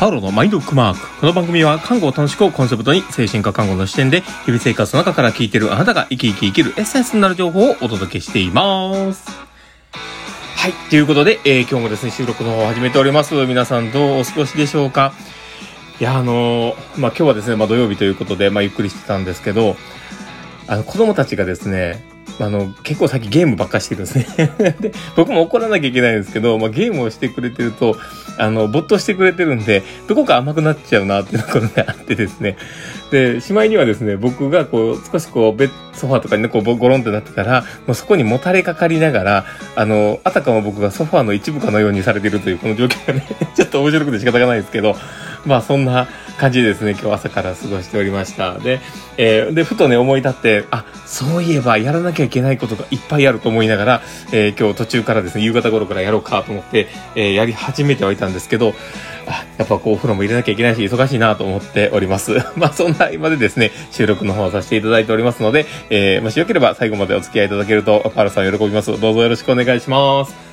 パウロのマインドックマーク。この番組は看護を楽しくをコンセプトに精神科看護の視点で日々生活の中から聞いてるあなたが生き生き生きるエッセンスになる情報をお届けしています。はい。ということで、えー今日もですね、収録の方を始めております。皆さんどうお過ごしでしょうか？いや、あのーまあ、今日はですね、まあ、土曜日ということで、まあ、ゆっくりしてたんですけど、あの、子供たちがですね、あの、結構最近ゲームばっかしてるんですね。で、僕も怒らなきゃいけないんですけど、まあ、ゲームをしてくれてると、あの、没頭してくれてるんで、どこか甘くなっちゃうなっていうところがあってですね。で、しまいにはですね、僕がこう、少しこう、ベッソファーとかにね、こう、ゴロンってなってたら、もうそこにもたれかかりながら、あの、あたかも僕がソファーの一部かのようにされてるという、この状況がね、ちょっと面白くて仕方がないですけど、まあそんな感じですね、今日朝から過ごしておりました。で、えーで、ふとね、思い立って、あ、そういえばやらなきゃいけないことがいっぱいあると思いながら、えー今日途中からですね、夕方頃からやろうかと思って、えーやり始めてはいたんですけど、あ、やっぱこうお風呂も入れなきゃいけないし、忙しいなと思っております。まあそんな今でですね、収録の方をさせていただいておりますので、えーもしよければ最後までお付き合いいただけると、パールさん喜びます。どうぞよろしくお願いします。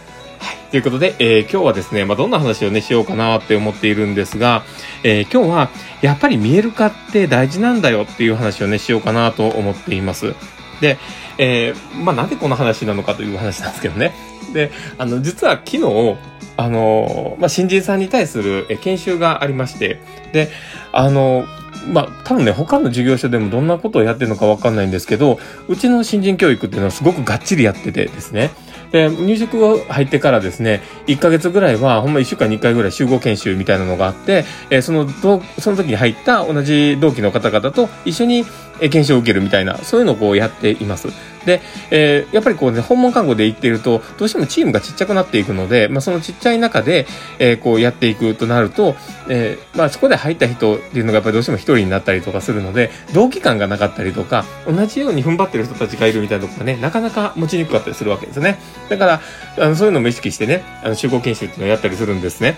ということで、えー今日はですね、まあ、どんな話をね、しようかなって思っているんですが、えー今日は、やっぱり見える化って大事なんだよっていう話をね、しようかなと思っています。で、えーまあ、なんでこの話なのかという話なんですけどね。で、あの、実は昨日、あの、まあ、新人さんに対する研修がありまして、で、あの、まあ、多分ね、他の事業所でもどんなことをやってるのかわかんないんですけど、うちの新人教育っていうのはすごくがっちりやっててですね。で、入職を入ってからですね、1ヶ月ぐらいは、ほんま1週間に1回ぐらい集合研修みたいなのがあって、えーその、その時に入った同じ同期の方々と一緒に研修を受けるみたいな、そういうのをこうやっています。で、えーやっぱりこうね、訪問看護で行ってると、どうしてもチームがちっちゃくなっていくので、まあそのちっちゃい中で、えーこうやっていくとなると、えーまあそこで入った人っていうのがやっぱりどうしても一人になったりとかするので、同期感がなかったりとか、同じように踏ん張ってる人たちがいるみたいなところがね、なかなか持ちにくかったりするわけですね。だから、あのそういうのも意識してね、あの集合研修っていうのをやったりするんですね。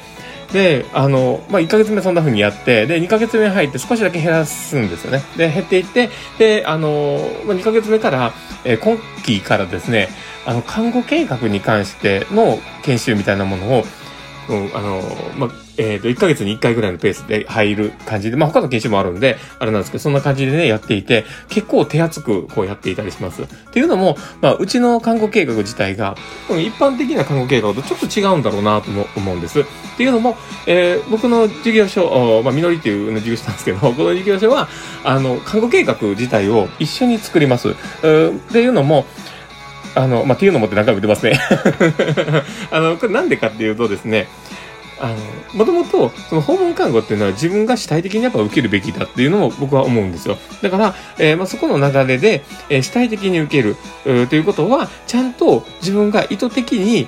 で、あの、まあ、1ヶ月目そんな風にやって、で、2ヶ月目入って少しだけ減らすんですよね。で、減っていって、で、あの、まあ、2ヶ月目から、えー今期からですね、あの、看護計画に関しての研修みたいなものを、うん、あの、まあ、えっ、と、1ヶ月に1回ぐらいのペースで入る感じで、まあ、他の研修もあるんで、あれなんですけど、そんな感じでね、やっていて、結構手厚くこうやっていたりします。っていうのも、まあ、うちの看護計画自体が、うん一般的な看護計画とちょっと違うんだろうなとも思うんです。っていうのも、えー僕の事業所、おまあ、みのりっていうの事業所なんですけど、この事業所は、あの、看護計画自体を一緒に作ります。うーっていうのも、あの、まあ、っていうのもって何回も言ってますね。あの、これなんでかっていうとですね、あの、もともと、その訪問看護っていうのは自分が主体的にやっぱ受けるべきだっていうのも僕は思うんですよ。だから、えーまあ、そこの流れで、えー主体的に受ける、うということは、ちゃんと自分が意図的に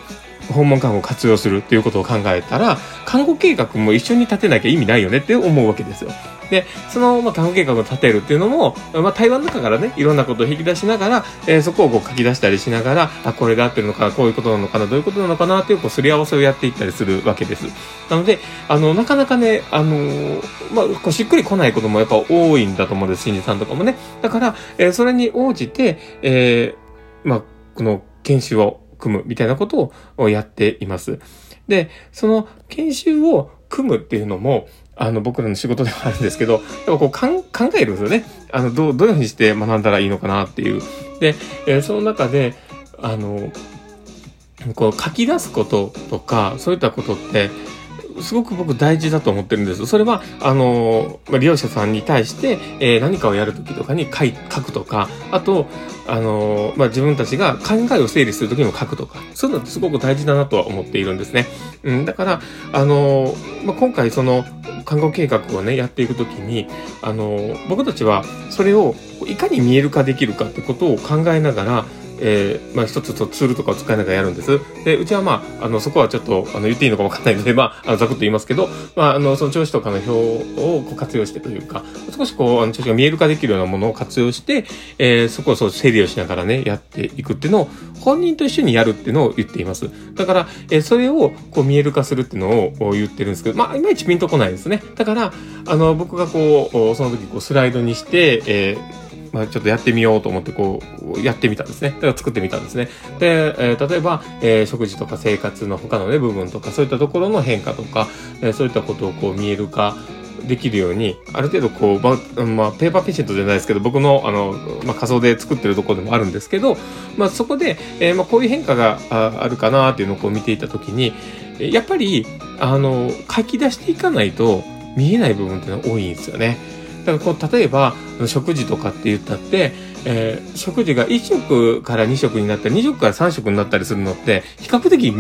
訪問看護を活用するっていうことを考えたら、看護計画も一緒に立てなきゃ意味ないよねって思うわけですよ。で、その、まあ、看護計画を立てるっていうのも、まあ、対話の中からね、いろんなことを引き出しながら、えーそこをこう書き出したりしながら、あ、これで合ってるのかな、こういうことなのかな、どういうことなのかなっていう、こう、すり合わせをやっていったりするわけです。なので、あの、なかなかね、あのーまあ、こうしっくりこないこともやっぱ多いんだと思うんです、新人さんとかもね。だから、えーそれに応じて、えーまあ、この研修を組むみたいなことをやっています。で、その研修を組むっていうのも、あの、僕らの仕事ではあるんですけど、やっぱこうかん考えるんですよね。あの、どう、どういうふうにして学んだらいいのかなっていう。で、えーその中で、あの、こう書き出すこととか、そういったことって、すごく僕大事だと思ってるんです。それは、あの、利用者さんに対して、えー何かをやるときとかに書い書くとか、あと、あの、まあ、自分たちが考えを整理するときにも書くとか、そういうのってすごく大事だなとは思っているんですね。うん、だから、あの、まあ、今回その、看護計画をね、やっていくときに、あの、僕たちはそれをいかに見える化できるかってことを考えながら、えーまあ一つとツールとかを使いながらやるんです。で、うちはまあ、あの、そこはちょっと、あの、言っていいのかわかんないので、まあ、あの、ざくっと言いますけど、まあ、あの、その調子とかの表をこう活用してというか、少しこう、あの、調子が見える化できるようなものを活用して、えーそこをそう整理をしながらね、やっていくっていうのを、本人と一緒にやるっていうのを言っています。だから、えーそれをこう見える化するっていうのを言ってるんですけど、まあ、いまいちピンとこないですね。だから、あの、僕がこう、その時こうスライドにして、えーまあ、ちょっとやってみようと思ってこう、やってみたんですね。だから作ってみたんですね。で、えー、例えば、えー、食事とか生活の他のね、部分とか、そういったところの変化とか、えー、そういったことをこう見える化、できるように、ある程度こう、まあ、まあ、ペーパーペシェントじゃないですけど、僕の、あの、まあ、仮想で作ってるところでもあるんですけど、まあ、そこで、えー、まあ、こういう変化があるかなっていうのをこう見ていたときに、やっぱり、あの、書き出していかないと見えない部分っていうのは多いんですよね。だからこう、例えば、食事とかって言ったって、えー、食事が1食から2食になったり、2食から3食になったりするのって、比較的、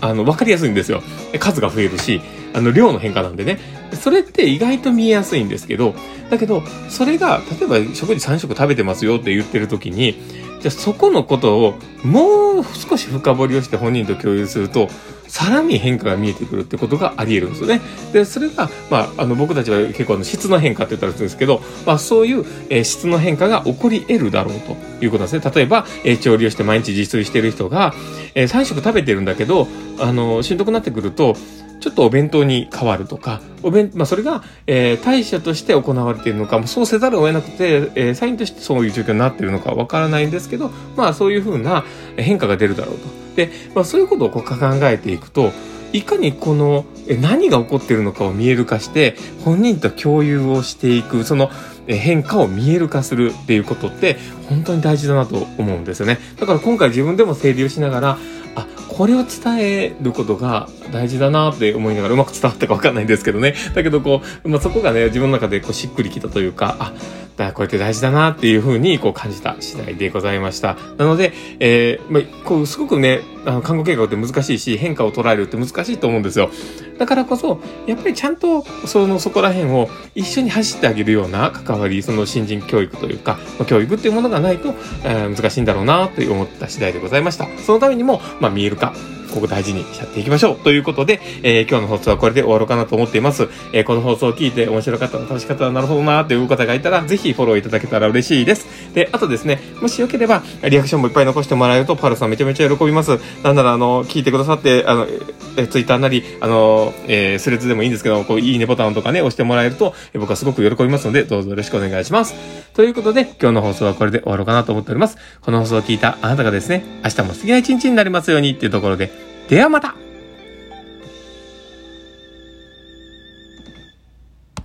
あの、分かりやすいんですよ。数が増えるし、あの、量の変化なんでね。それって意外と見えやすいんですけど、だけど、それが、例えば食事3食食べてますよって言ってる時に、じゃあそこのことをもう少し深掘りをして本人と共有すると、さらに変化が見えてくるってことがあり得るんですよね。で、それが、まあ、あの、僕たちは結構あの質の変化って言ったりするんですけど、まあ、そういう、えー、質の変化が起こり得るだろうということなんですね。例えば、えー、調理をして毎日自炊してる人が、えー、3食食べてるんだけど、あの、しんどくなってくると、ちょっとお弁当に変わるとか、お弁、まあ、それが、えー、対処として行われているのか、もうそうせざるを得なくて、えー、サインとしてそういう状況になっているのかわからないんですけど、まあ、そういうふうな変化が出るだろうと。で、まあ、そういうことをこう考えていくと、いかにこの、え、何が起こっているのかを見える化して、本人と共有をしていく、その、変化を見える化するっていうことって本当に大事だなと思うんですよね。だから今回自分でも整理をしながら、あ、これを伝えることが大事だなって思いながらうまく伝わったかわかんないんですけどね。だけどこう、まあ、そこがね、自分の中でこうしっくりきたというか、あ、だこれって大事だなっていうふうにこう感じた次第でございました。なので、えー、まあ、こう、すごくね、あの、看護計画って難しいし、変化を捉えるって難しいと思うんですよ。だからこそ、やっぱりちゃんと、その、そこら辺を一緒に走ってあげるような関わり、その新人教育というか、教育っていうものがないと、えー、難しいんだろうなと思った次第でございました。そのためにも、まあ、見える化。ここ大事にしちゃっていきましょう。ということで、えー、今日の放送はこれで終わろうかなと思っています。えー、この放送を聞いて面白かった、楽しかった、なるほどなという方がいたら、ぜひフォローいただけたら嬉しいです。で、あとですね、もしよければ、リアクションもいっぱい残してもらえると、パルさんめちゃめちゃ喜びます。なんなら、あの、聞いてくださって、あの、えツイッターなり、あの、えー、スレッズでもいいんですけど、こう、いいねボタンとかね、押してもらえると、え僕はすごく喜びますので、どうぞよろしくお願いします。ということで、今日の放送はこれで終わろうかなと思っております。この放送を聞いたあなたがですね、明日も素敵な一日になりますようにっていうところで、ではまた。